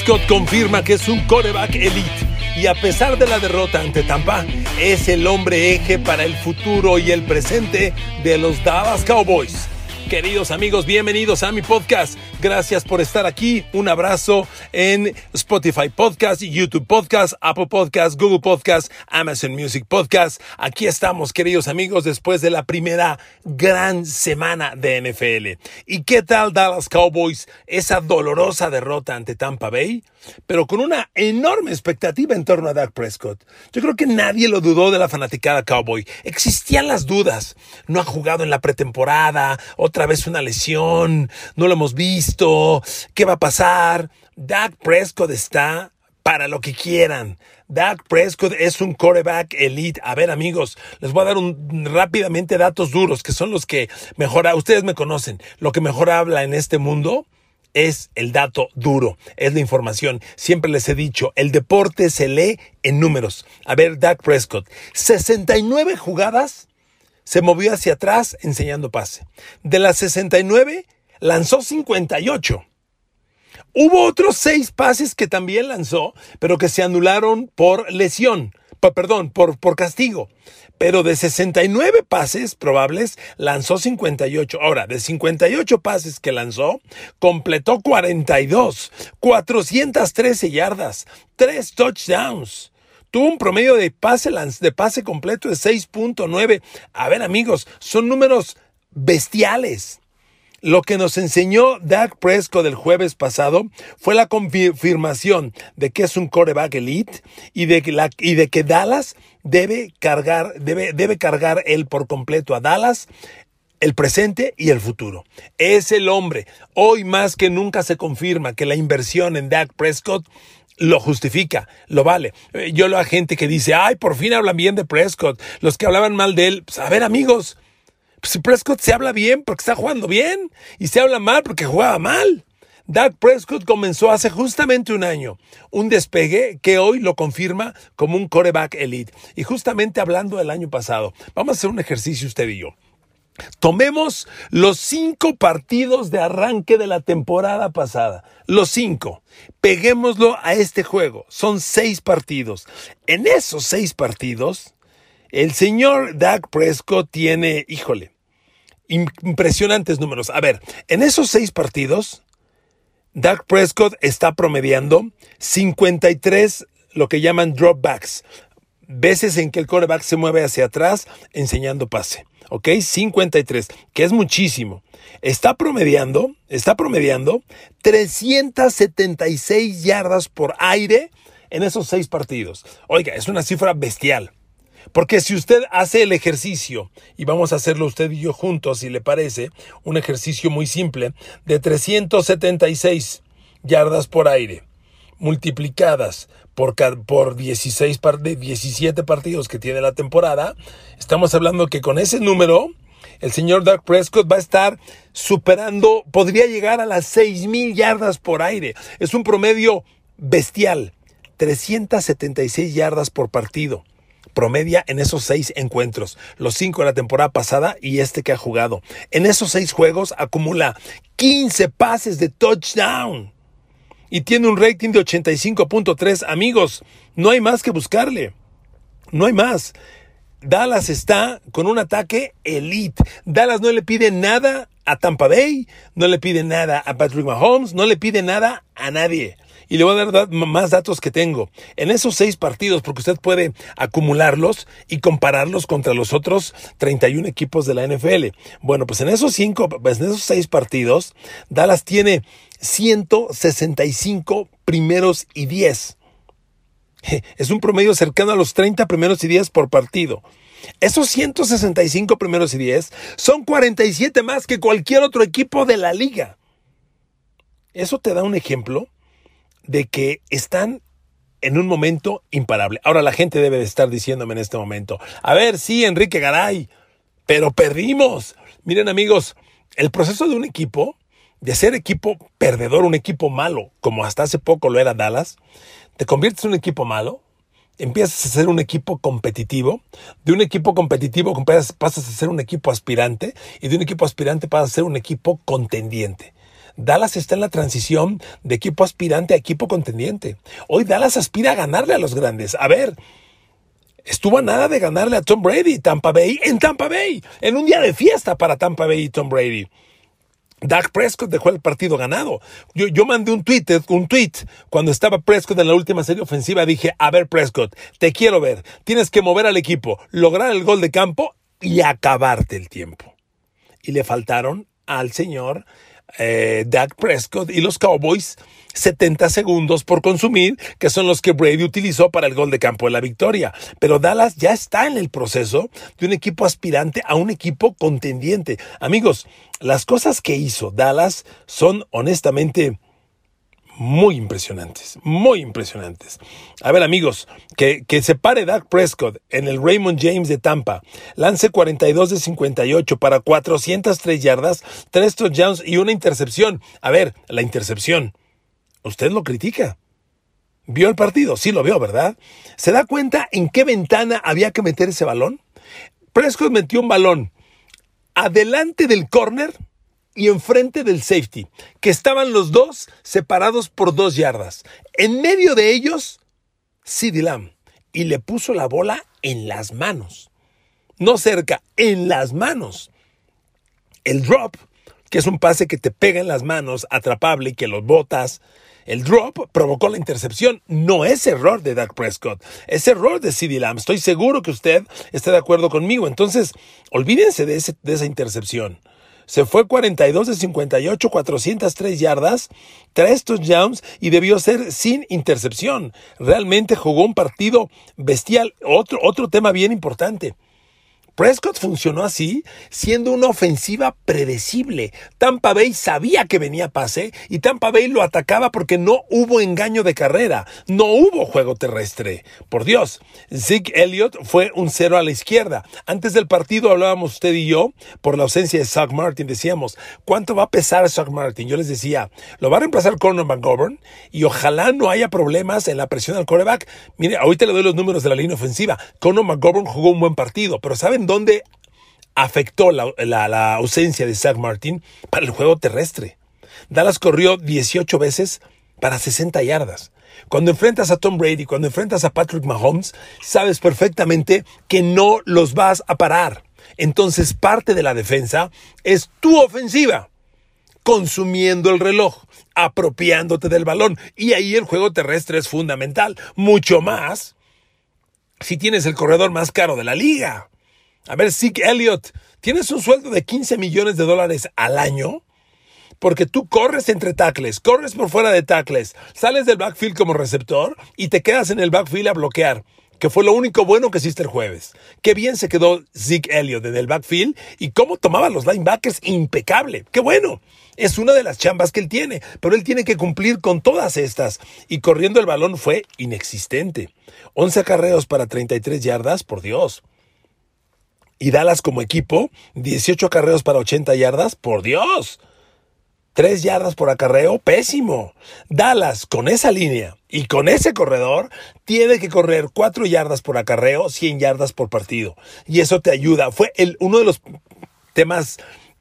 Prescott confirma que es un coreback elite y a pesar de la derrota ante Tampa, es el hombre eje para el futuro y el presente de los Dallas Cowboys. Queridos amigos, bienvenidos a mi podcast. Gracias por estar aquí. Un abrazo en Spotify Podcast, YouTube Podcast, Apple Podcast, Google Podcast, Amazon Music Podcast. Aquí estamos, queridos amigos, después de la primera gran semana de NFL. ¿Y qué tal Dallas Cowboys? Esa dolorosa derrota ante Tampa Bay, pero con una enorme expectativa en torno a Dak Prescott. Yo creo que nadie lo dudó de la fanaticada Cowboy. Existían las dudas. No ha jugado en la pretemporada, otra vez una lesión, no lo hemos visto, ¿qué va a pasar? Dak Prescott está para lo que quieran. Dak Prescott es un quarterback elite. A ver, amigos, les voy a dar rápidamente datos duros, que son los que mejor, ustedes me conocen, lo que mejor habla en este mundo es el dato duro, es la información. Siempre les he dicho, el deporte se lee en números. A ver, Dak Prescott, 69 jugadas se movió hacia atrás enseñando pase. De las 69, lanzó 58. Hubo otros seis pases que también lanzó, pero que se anularon por lesión, perdón, por, castigo. Pero de 69 pases probables, lanzó 58. Ahora, de 58 pases que lanzó, completó 42, 413 yardas, 3 touchdowns. Tuvo un promedio de pase, de pase completo de 6.9. A ver, amigos, son números bestiales. Lo que nos enseñó Dak Prescott el jueves pasado fue la confirmación de que es un coreback elite y de que, la, y de que Dallas debe cargar, debe, debe cargar él por completo a Dallas el presente y el futuro. Es el hombre. Hoy más que nunca se confirma que la inversión en Dak Prescott lo justifica, lo vale. Eh, yo lo a gente que dice, ay, por fin hablan bien de Prescott. Los que hablaban mal de él, pues a ver amigos, pues Prescott se habla bien porque está jugando bien y se habla mal porque jugaba mal. Dak Prescott comenzó hace justamente un año un despegue que hoy lo confirma como un coreback elite. Y justamente hablando del año pasado, vamos a hacer un ejercicio usted y yo. Tomemos los cinco partidos de arranque de la temporada pasada. Los cinco. Peguémoslo a este juego. Son seis partidos. En esos seis partidos, el señor Dak Prescott tiene, híjole, impresionantes números. A ver, en esos seis partidos, Dak Prescott está promediando 53 lo que llaman dropbacks, veces en que el quarterback se mueve hacia atrás enseñando pase. ¿ok? 53, que es muchísimo. Está promediando, está promediando 376 yardas por aire en esos seis partidos. Oiga, es una cifra bestial. Porque si usted hace el ejercicio, y vamos a hacerlo usted y yo juntos, si le parece, un ejercicio muy simple, de 376 yardas por aire, multiplicadas por, por 16 17 partidos que tiene la temporada, estamos hablando que con ese número, el señor Doug Prescott va a estar superando, podría llegar a las mil yardas por aire. Es un promedio bestial, 376 yardas por partido. Promedia en esos seis encuentros, los cinco de la temporada pasada y este que ha jugado. En esos seis juegos acumula 15 pases de touchdown y tiene un rating de 85.3. Amigos, no hay más que buscarle. No hay más. Dallas está con un ataque elite. Dallas no le pide nada a Tampa Bay, no le pide nada a Patrick Mahomes, no le pide nada a nadie. Y le voy a dar más datos que tengo. En esos seis partidos, porque usted puede acumularlos y compararlos contra los otros 31 equipos de la NFL. Bueno, pues en esos cinco, pues en esos seis partidos, Dallas tiene 165 primeros y 10. Es un promedio cercano a los 30 primeros y 10 por partido. Esos 165 primeros y 10 son 47 más que cualquier otro equipo de la liga. Eso te da un ejemplo de que están en un momento imparable. Ahora la gente debe de estar diciéndome en este momento, a ver, sí, Enrique Garay, pero perdimos. Miren amigos, el proceso de un equipo, de ser equipo perdedor, un equipo malo, como hasta hace poco lo era Dallas, te conviertes en un equipo malo, empiezas a ser un equipo competitivo, de un equipo competitivo pasas a ser un equipo aspirante y de un equipo aspirante pasas a ser un equipo contendiente. Dallas está en la transición de equipo aspirante a equipo contendiente. Hoy Dallas aspira a ganarle a los grandes. A ver, estuvo a nada de ganarle a Tom Brady, Tampa Bay, en Tampa Bay, en un día de fiesta para Tampa Bay y Tom Brady. Dak Prescott dejó el partido ganado. Yo, yo mandé un tweet, un tweet cuando estaba Prescott en la última serie ofensiva. Dije, a ver Prescott, te quiero ver. Tienes que mover al equipo, lograr el gol de campo y acabarte el tiempo. Y le faltaron al señor eh, Dak Prescott y los Cowboys 70 segundos por consumir, que son los que Brady utilizó para el gol de campo de la victoria. Pero Dallas ya está en el proceso de un equipo aspirante a un equipo contendiente. Amigos, las cosas que hizo Dallas son honestamente muy impresionantes, muy impresionantes. A ver amigos, que, que se pare Dak Prescott en el Raymond James de Tampa, lance 42 de 58 para 403 yardas, 3 touchdowns y una intercepción. A ver, la intercepción, usted lo critica. ¿Vio el partido? Sí lo vio, ¿verdad? ¿Se da cuenta en qué ventana había que meter ese balón? Prescott metió un balón adelante del corner y enfrente del safety, que estaban los dos separados por dos yardas. En medio de ellos, CeeDee Lamb, y le puso la bola en las manos. No cerca, en las manos. El drop, que es un pase que te pega en las manos, atrapable y que los botas. El drop provocó la intercepción. No es error de Dak Prescott, es error de CeeDee Lamb. Estoy seguro que usted esté de acuerdo conmigo. Entonces, olvídense de, de esa intercepción. Se fue 42 de 58, 403 yardas, 3 touchdowns y debió ser sin intercepción. Realmente jugó un partido bestial. Otro, otro tema bien importante. Prescott funcionó así, siendo una ofensiva predecible. Tampa Bay sabía que venía pase y Tampa Bay lo atacaba porque no hubo engaño de carrera, no hubo juego terrestre. Por Dios, Zeke Elliott fue un cero a la izquierda. Antes del partido hablábamos usted y yo por la ausencia de Zach Martin. Decíamos, ¿cuánto va a pesar Zach Martin? Yo les decía, lo va a reemplazar Conor McGovern y ojalá no haya problemas en la presión al coreback. Mire, ahorita le doy los números de la línea ofensiva. Conor McGovern jugó un buen partido, pero ¿saben dónde afectó la, ausencia de Zach Martin para el juego terrestre. Dallas corrió 18 veces para 60 yardas. Cuando enfrentas a Tom Brady, cuando enfrentas a Patrick Mahomes, sabes perfectamente que no los vas a parar. Entonces parte de la defensa es tu ofensiva, consumiendo el reloj, apropiándote del balón. Y ahí el juego terrestre es fundamental, mucho más si tienes el corredor más caro de la liga. A ver, Zeke Elliott, tienes un sueldo de 15 millones de dólares al año porque tú corres entre tackles, corres por fuera de tackles, sales del backfield como receptor y te quedas en el backfield a bloquear, que fue lo único bueno que hiciste el jueves. Qué bien se quedó Zeke Elliott en el backfield y cómo tomaba los linebackers, impecable. Qué bueno. Es una de las chambas que él tiene, pero él tiene que cumplir con todas estas. Y corriendo el balón fue inexistente. 11 acarreos para 33 yardas, por Dios y Dallas como equipo, 18 acarreos para 80 yardas, por Dios. 3 yardas por acarreo, pésimo. Dallas con esa línea y con ese corredor tiene que correr 4 yardas por acarreo, 100 yardas por partido. Y eso te ayuda. Fue el, uno de los temas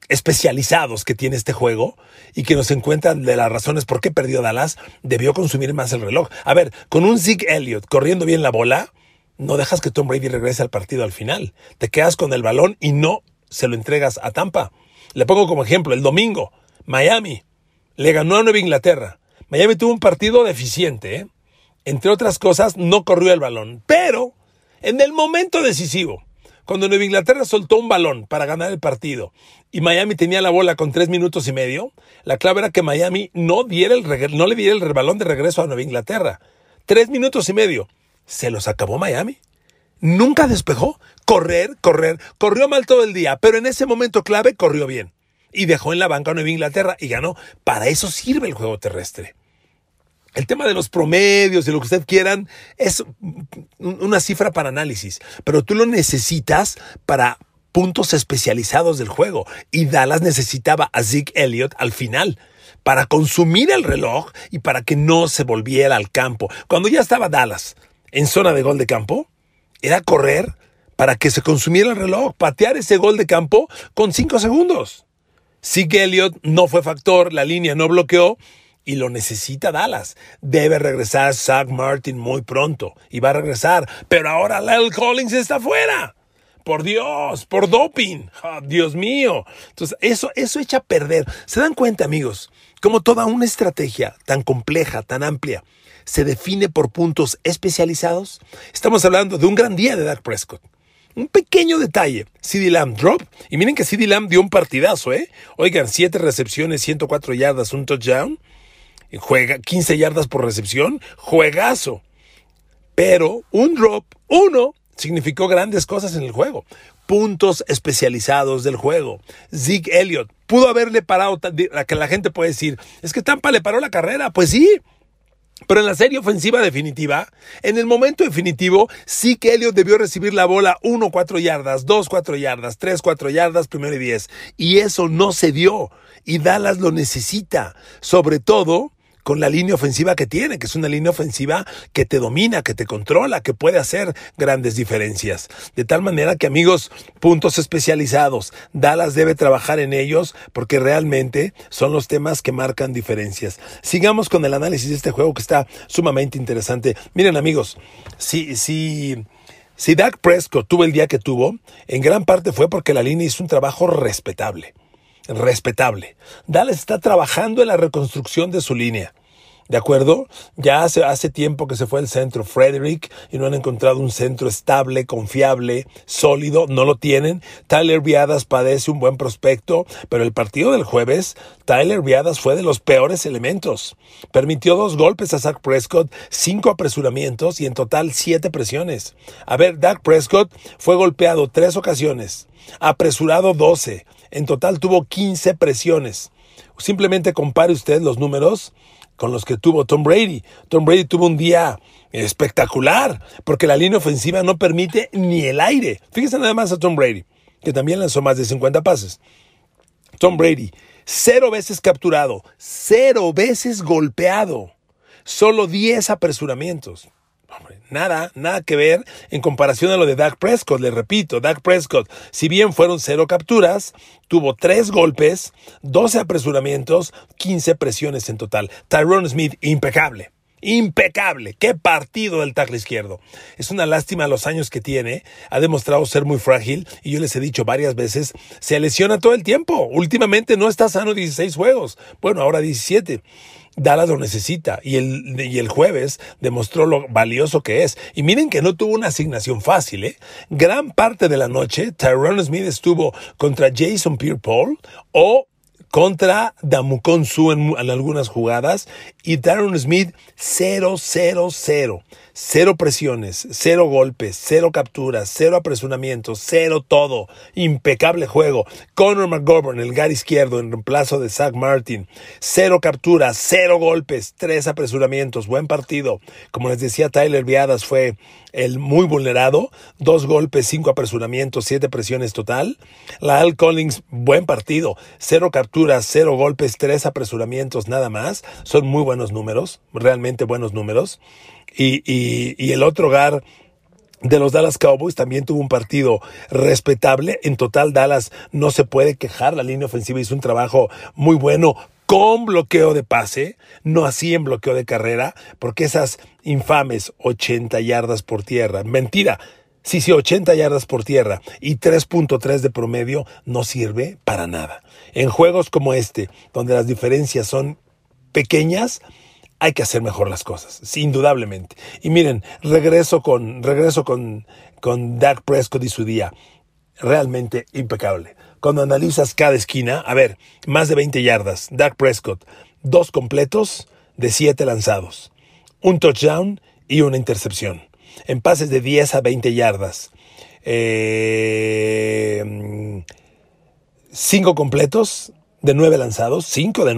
especializados que tiene este juego y que nos encuentran de las razones por qué perdió Dallas, debió consumir más el reloj. A ver, con un Zeke Elliott corriendo bien la bola, no dejas que Tom Brady regrese al partido al final. Te quedas con el balón y no se lo entregas a Tampa. Le pongo como ejemplo, el domingo, Miami le ganó a Nueva Inglaterra. Miami tuvo un partido deficiente, ¿eh? entre otras cosas, no corrió el balón. Pero en el momento decisivo, cuando Nueva Inglaterra soltó un balón para ganar el partido y Miami tenía la bola con tres minutos y medio, la clave era que Miami no, diera el no le diera el balón de regreso a Nueva Inglaterra. Tres minutos y medio se los acabó Miami. Nunca despejó. Correr, correr. Corrió mal todo el día, pero en ese momento clave corrió bien. Y dejó en la banca a Nueva Inglaterra y ganó. Para eso sirve el juego terrestre. El tema de los promedios y lo que ustedes quieran es una cifra para análisis, pero tú lo necesitas para puntos especializados del juego. Y Dallas necesitaba a Zeke Elliott al final para consumir el reloj y para que no se volviera al campo. Cuando ya estaba Dallas en zona de gol de campo era correr para que se consumiera el reloj, patear ese gol de campo con cinco segundos. Zeke Elliott no fue factor, la línea no bloqueó y lo necesita Dallas. Debe regresar Zach Martin muy pronto y va a regresar, pero ahora Lyle Collins está fuera. Por Dios, por doping. Ah, Dios mío. Entonces, eso, eso echa a perder. ¿Se dan cuenta, amigos? Como toda una estrategia tan compleja, tan amplia, se define por puntos especializados. Estamos hablando de un gran día de Dak Prescott. Un pequeño detalle, CD Lamb drop, y miren que CD Lamb dio un partidazo, ¿eh? Oigan, 7 recepciones, 104 yardas, un touchdown, juega 15 yardas por recepción, juegazo. Pero un drop, uno, significó grandes cosas en el juego. Puntos especializados del juego. Zeke Elliott pudo haberle parado, a que la gente puede decir, es que Tampa le paró la carrera. Pues sí, pero en la serie ofensiva definitiva, en el momento definitivo, sí que Elliot debió recibir la bola 1, 4 yardas, 2, 4 yardas, 3, 4 yardas, primero y 10. Y eso no se dio. Y Dallas lo necesita. Sobre todo con la línea ofensiva que tiene, que es una línea ofensiva que te domina, que te controla, que puede hacer grandes diferencias. De tal manera que amigos, puntos especializados, Dallas debe trabajar en ellos porque realmente son los temas que marcan diferencias. Sigamos con el análisis de este juego que está sumamente interesante. Miren amigos, si, si, si Dak Prescott tuvo el día que tuvo, en gran parte fue porque la línea hizo un trabajo respetable respetable. Dallas está trabajando en la reconstrucción de su línea. ¿De acuerdo? Ya hace, hace tiempo que se fue el centro Frederick y no han encontrado un centro estable, confiable, sólido. No lo tienen. Tyler Viadas padece un buen prospecto, pero el partido del jueves, Tyler Viadas fue de los peores elementos. Permitió dos golpes a Zach Prescott, cinco apresuramientos y en total siete presiones. A ver, Dak Prescott fue golpeado tres ocasiones, apresurado doce. En total tuvo quince presiones. Simplemente compare usted los números con los que tuvo Tom Brady. Tom Brady tuvo un día espectacular porque la línea ofensiva no permite ni el aire. Fíjense nada más a Tom Brady, que también lanzó más de 50 pases. Tom Brady, cero veces capturado, cero veces golpeado, solo 10 apresuramientos nada, nada que ver en comparación a lo de Dak Prescott. Le repito, Dak Prescott, si bien fueron cero capturas, tuvo tres golpes, 12 apresuramientos, 15 presiones en total. Tyrone Smith, impecable. Impecable. Qué partido del tackle izquierdo. Es una lástima los años que tiene. Ha demostrado ser muy frágil y yo les he dicho varias veces, se lesiona todo el tiempo. Últimamente no está sano 16 juegos. Bueno, ahora 17. Dallas lo necesita y el, y el jueves demostró lo valioso que es. Y miren que no tuvo una asignación fácil, ¿eh? Gran parte de la noche, Tyrone Smith estuvo contra Jason Pierre-Paul o contra Damukon Su en, algunas jugadas y Darren Smith 0-0-0. Cero presiones, cero golpes, cero capturas, cero apresuramientos, cero todo. Impecable juego. Conor McGovern, el gar izquierdo, en reemplazo de Zach Martin. Cero capturas, cero golpes, tres apresuramientos. Buen partido. Como les decía, Tyler Viadas fue el muy vulnerado. Dos golpes, cinco apresuramientos, siete presiones total. La Al Collins, buen partido. Cero capturas, cero golpes, tres apresuramientos, nada más. Son muy buenos números, realmente buenos números y, el otro hogar de los Dallas Cowboys también tuvo un partido respetable. En total, Dallas no se puede quejar. La línea ofensiva hizo un trabajo muy bueno con bloqueo de pase, no así en bloqueo de carrera, porque esas infames 80 yardas por tierra, mentira, sí, sí, 80 yardas por tierra y 3.3 de promedio no sirve para nada. En juegos como este, donde las diferencias son pequeñas, hay que hacer mejor las cosas, indudablemente. Y miren, regreso con, regreso con, con Dak Prescott y su día. Realmente impecable. Cuando analizas cada esquina, a ver, más de 20 yardas, Dak Prescott, dos completos de siete lanzados, un touchdown y una intercepción. En pases de 10 a 20 yardas. Eh, cinco completos de nueve lanzados, cinco de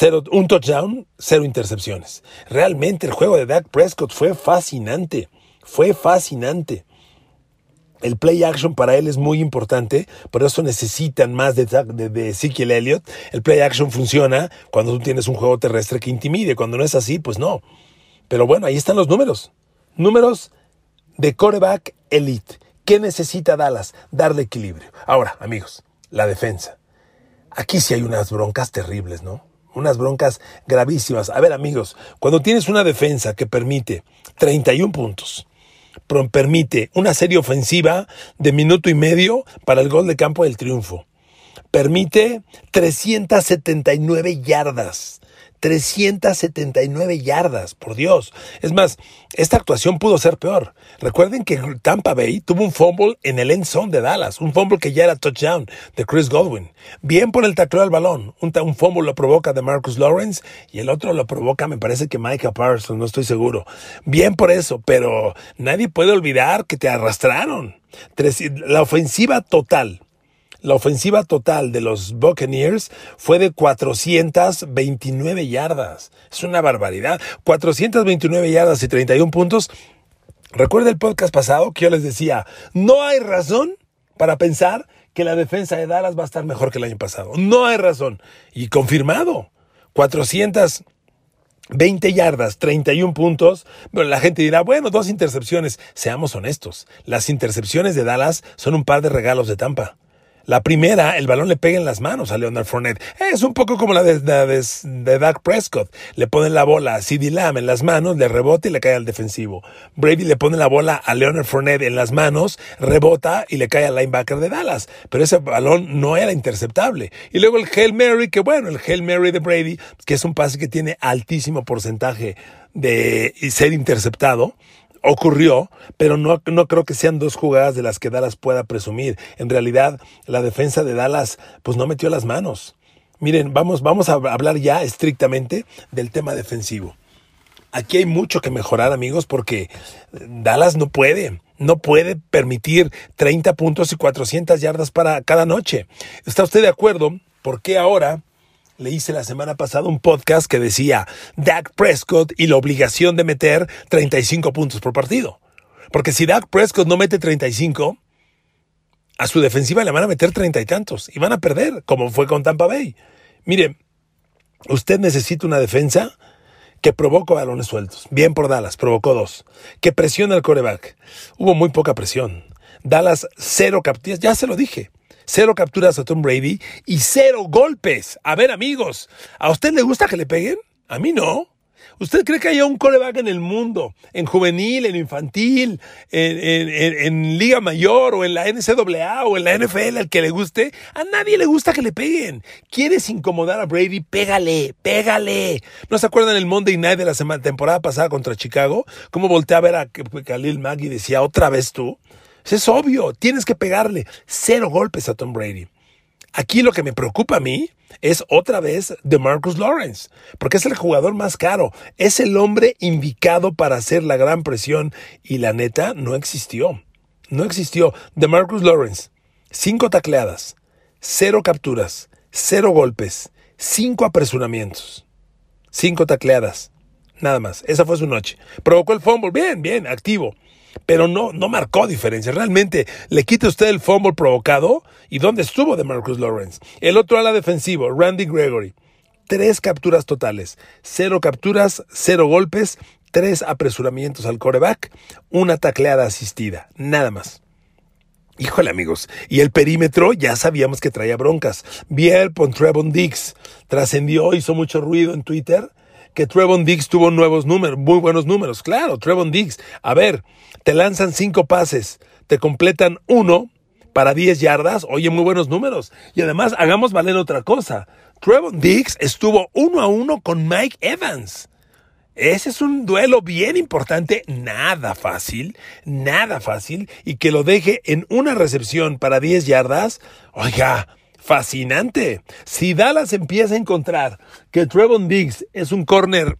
nueve un touchdown, cero intercepciones. Realmente el juego de Dak Prescott fue fascinante. Fue fascinante. El play action para él es muy importante, por eso necesitan más de, de, de Ezekiel Elliott. El play action funciona cuando tú tienes un juego terrestre que intimide. Cuando no es así, pues no. Pero bueno, ahí están los números. Números de coreback elite. ¿Qué necesita Dallas? Darle equilibrio. Ahora, amigos, la defensa. aquí sí hay unas broncas terribles, ¿no? Unas broncas gravísimas. A ver amigos, cuando tienes una defensa que permite 31 puntos, permite una serie ofensiva de minuto y medio para el gol de campo del triunfo, permite 379 yardas 379 yardas, por Dios. Es más, esta actuación pudo ser peor. Recuerden que Tampa Bay tuvo un fumble en el end zone de Dallas, un fumble que ya era touchdown de Chris Godwin. Bien por el tacleo al balón. Un, un fumble lo provoca de Marcus Lawrence y el otro lo provoca, me parece que Micah Parsons, no estoy seguro. Bien por eso, pero nadie puede olvidar que te arrastraron. La ofensiva total la ofensiva total de los Buccaneers fue de 429 yardas. Es una barbaridad. 429 yardas y 31 puntos. Recuerda el podcast pasado que yo les decía, no hay razón para pensar que la defensa de Dallas va a estar mejor que el año pasado. No hay razón. Y confirmado. 420 yardas, 31 puntos. Pero la gente dirá, bueno, dos intercepciones. Seamos honestos. Las intercepciones de Dallas son un par de regalos de Tampa. La primera, el balón le pega en las manos a Leonard Fournette. Es un poco como la de, de, Dak Prescott. Le ponen la bola a CeeDee Lamb en las manos, le rebota y le cae al defensivo. Brady le pone la bola a Leonard Fournette en las manos, rebota y le cae al linebacker de Dallas. Pero ese balón no era interceptable. Y luego el Hail Mary, que bueno, el Hail Mary de Brady, que es un pase que tiene altísimo porcentaje de ser interceptado ocurrió, pero no, no creo que sean dos jugadas de las que Dallas pueda presumir. En realidad, la defensa de Dallas pues no metió las manos. Miren, vamos, vamos a hablar ya estrictamente del tema defensivo. Aquí hay mucho que mejorar, amigos, porque Dallas no puede, no puede permitir 30 puntos y 400 yardas para cada noche. ¿Está usted de acuerdo? ¿Por qué ahora le hice la semana pasada un podcast que decía Dak Prescott y la obligación de meter 35 puntos por partido. Porque si Dak Prescott no mete 35, a su defensiva le van a meter treinta y tantos y van a perder, como fue con Tampa Bay. Mire, usted necesita una defensa que provoque balones sueltos. Bien por Dallas, provocó dos. Que presiona al coreback. Hubo muy poca presión. Dallas cero capturas, ya se lo dije cero capturas a Tom Brady y cero golpes. A ver, amigos, ¿a usted le gusta que le peguen? A mí no. ¿Usted cree que haya un coreback en el mundo, en juvenil, en infantil, en, Liga Mayor o en la NCAA o en la NFL al que le guste? A nadie le gusta que le peguen. ¿Quieres incomodar a Brady? Pégale, pégale. ¿No se acuerdan el Monday Night de la semana, temporada pasada contra Chicago? ¿Cómo volteé a ver a Khalil Mack y decía, otra vez tú? Es obvio, tienes que pegarle cero golpes a Tom Brady. Aquí lo que me preocupa a mí es otra vez de Marcus Lawrence, porque es el jugador más caro, es el hombre indicado para hacer la gran presión y la neta no existió. No existió. De Marcus Lawrence, cinco tacleadas, cero capturas, cero golpes, cinco apresuramientos, cinco tacleadas, nada más. Esa fue su noche. Provocó el fumble, bien, bien, activo pero no, no marcó diferencia. Realmente le quita usted el fumble provocado y dónde estuvo de Marcus Lawrence. El otro ala defensivo, Randy Gregory. Tres capturas totales, cero capturas, cero golpes, tres apresuramientos al coreback, una tacleada asistida, nada más. Híjole amigos, y el perímetro ya sabíamos que traía broncas. Biel Trevon Dix trascendió, hizo mucho ruido en Twitter que Trevon Diggs tuvo nuevos números, muy buenos números. Claro, Trevon Diggs. A ver, te lanzan cinco pases, te completan uno para 10 yardas. Oye, muy buenos números. Y además, hagamos valer otra cosa. Trevon Diggs estuvo uno a uno con Mike Evans. Ese es un duelo bien importante, nada fácil, nada fácil, y que lo deje en una recepción para 10 yardas. Oiga, fascinante. Si Dallas empieza a encontrar que Trevon Diggs es un corner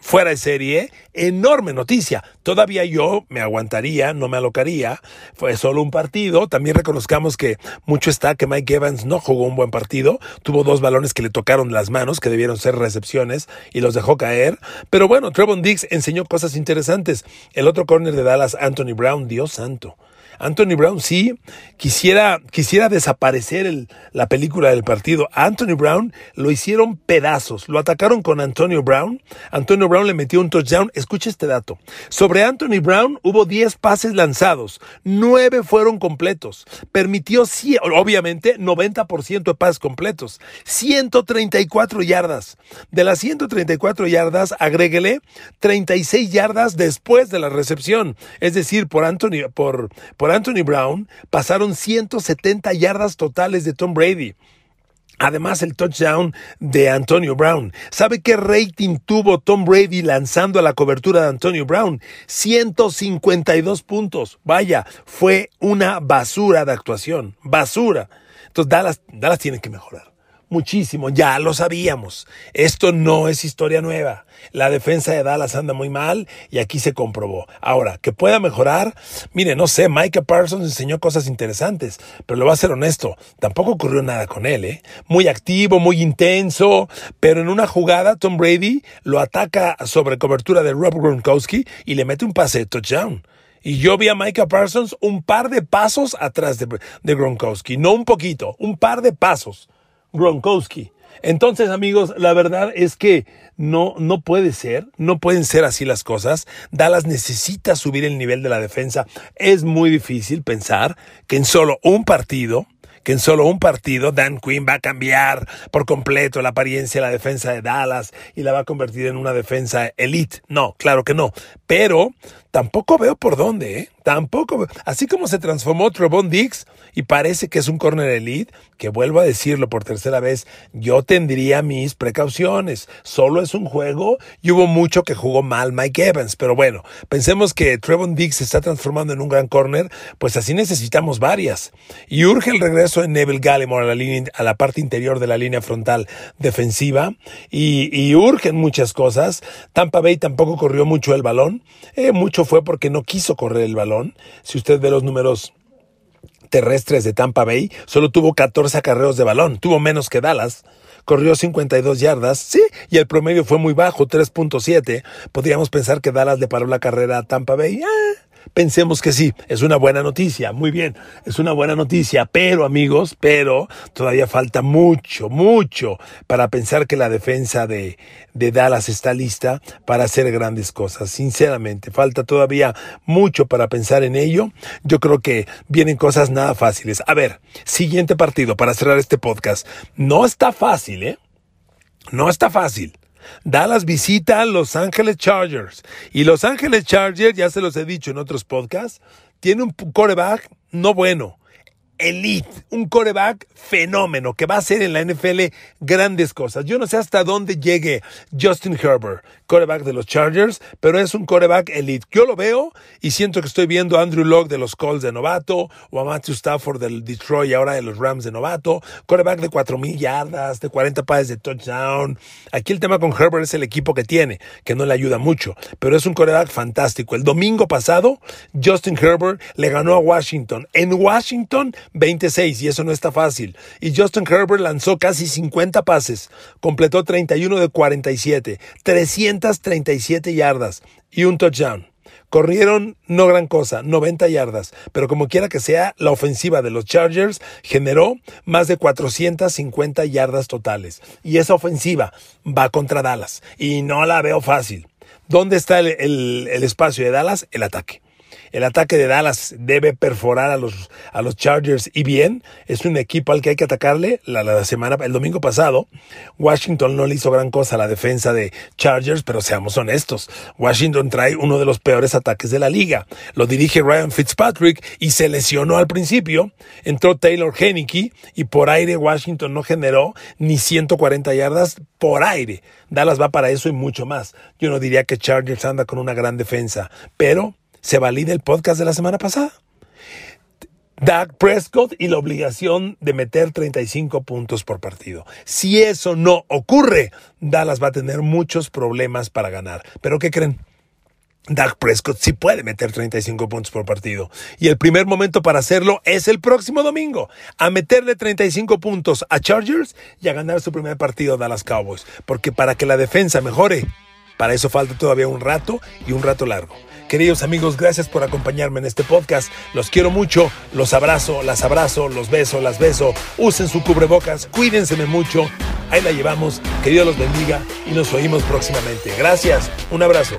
fuera de serie, enorme noticia. Todavía yo me aguantaría, no me alocaría. Fue solo un partido. También reconozcamos que mucho está que Mike Evans no jugó un buen partido. Tuvo dos balones que le tocaron las manos, que debieron ser recepciones, y los dejó caer. Pero bueno, Trevon Diggs enseñó cosas interesantes. El otro corner de Dallas, Anthony Brown, Dios santo. Anthony Brown sí quisiera, quisiera desaparecer la película del partido. Anthony Brown lo hicieron pedazos, lo atacaron con Antonio Brown. Antonio Brown le metió un touchdown. Escucha este dato. Sobre Anthony Brown hubo 10 pases lanzados, 9 fueron completos. Permitió, obviamente, 90% de pases completos, 134 yardas. De las 134 yardas, agréguele 36 yardas después de la recepción. Es decir, por Anthony, por, por Anthony Brown pasaron 170 yardas totales de Tom Brady. Además, el touchdown de Antonio Brown. ¿Sabe qué rating tuvo Tom Brady lanzando a la cobertura de Antonio Brown? 152 puntos. Vaya, fue una basura de actuación. Basura. Entonces, Dallas, Dallas tiene que mejorar muchísimo, ya lo sabíamos. Esto no es historia nueva. La defensa de Dallas anda muy mal y aquí se comprobó. Ahora, que pueda mejorar, mire, no sé, Micah Parsons enseñó cosas interesantes, pero lo va a ser honesto, tampoco ocurrió nada con él, ¿eh? Muy activo, muy intenso, pero en una jugada Tom Brady lo ataca sobre cobertura de Rob Gronkowski y le mete un pase de touchdown. Y yo vi a Micah Parsons un par de pasos atrás de, de Gronkowski, no un poquito, un par de pasos. Gronkowski. Entonces, amigos, la verdad es que no, no puede ser, no pueden ser así las cosas. Dallas necesita subir el nivel de la defensa. Es muy difícil pensar que en solo un partido, que en solo un partido Dan Quinn va a cambiar por completo la apariencia de la defensa de Dallas y la va a convertir en una defensa elite. No, claro que no. Pero tampoco veo por dónde, ¿eh? Tampoco. Así como se transformó Trevon Dix y parece que es un corner elite, que vuelvo a decirlo por tercera vez, yo tendría mis precauciones. Solo es un juego y hubo mucho que jugó mal Mike Evans. Pero bueno, pensemos que Trevon Dix se está transformando en un gran corner, pues así necesitamos varias. Y urge el regreso de Neville Gallimore a la, línea, a la parte interior de la línea frontal defensiva y, y urgen muchas cosas. Tampa Bay tampoco corrió mucho el balón. Eh, mucho fue porque no quiso correr el balón. Si usted ve los números terrestres de Tampa Bay, solo tuvo 14 acarreos de balón, tuvo menos que Dallas. Corrió 52 yardas, sí, y el promedio fue muy bajo, 3.7. Podríamos pensar que Dallas le paró la carrera a Tampa Bay. Eh, Pensemos que sí, es una buena noticia, muy bien, es una buena noticia, pero amigos, pero todavía falta mucho, mucho para pensar que la defensa de, de Dallas está lista para hacer grandes cosas. Sinceramente, falta todavía mucho para pensar en ello. Yo creo que vienen cosas nada fáciles. A ver, siguiente partido para cerrar este podcast. No está fácil, ¿eh? No está fácil. Dallas visita a Los Ángeles Chargers. Y Los Ángeles Chargers, ya se los he dicho en otros podcasts, tiene un coreback no bueno elite, un coreback fenómeno que va a hacer en la NFL grandes cosas. Yo no sé hasta dónde llegue Justin Herbert, coreback de los Chargers, pero es un coreback elite. Yo lo veo y siento que estoy viendo a Andrew Locke de los Colts de novato o a Matthew Stafford del Detroit ahora de los Rams de novato. Coreback de 4.000 yardas, de 40 pases de touchdown. Aquí el tema con Herbert es el equipo que tiene, que no le ayuda mucho, pero es un coreback fantástico. El domingo pasado, Justin Herbert le ganó a Washington. En Washington 26 y eso no está fácil. Y Justin Herbert lanzó casi 50 pases, completó 31 de 47, 337 yardas y un touchdown. Corrieron no gran cosa, 90 yardas, pero como quiera que sea, la ofensiva de los Chargers generó más de 450 yardas totales. Y esa ofensiva va contra Dallas y no la veo fácil. ¿Dónde está el, espacio de Dallas? El ataque. El ataque de Dallas debe perforar a los, a los Chargers y bien, es un equipo al que hay que atacarle. La, la semana, el domingo pasado, Washington no le hizo gran cosa a la defensa de Chargers, pero seamos honestos, Washington trae uno de los peores ataques de la liga. Lo dirige Ryan Fitzpatrick y se lesionó al principio. Entró Taylor Henneke y por aire Washington no generó ni 140 yardas por aire. Dallas va para eso y mucho más. Yo no diría que Chargers anda con una gran defensa, pero se valida el podcast de la semana pasada. Dak Prescott y la obligación de meter 35 puntos por partido. Si eso no ocurre, Dallas va a tener muchos problemas para ganar. ¿Pero qué creen? Dak Prescott sí puede meter 35 puntos por partido. Y el primer momento para hacerlo es el próximo domingo. A meterle 35 puntos a Chargers y a ganar su primer partido a Dallas Cowboys. Porque para que la defensa mejore, Para eso falta todavía un rato y un rato largo. Queridos amigos, gracias por acompañarme en este podcast. Los quiero mucho, los abrazo, las abrazo, los beso, las beso. Usen su cubrebocas, cuídense mucho. Ahí la llevamos. Que Dios los bendiga y nos oímos próximamente. Gracias, un abrazo.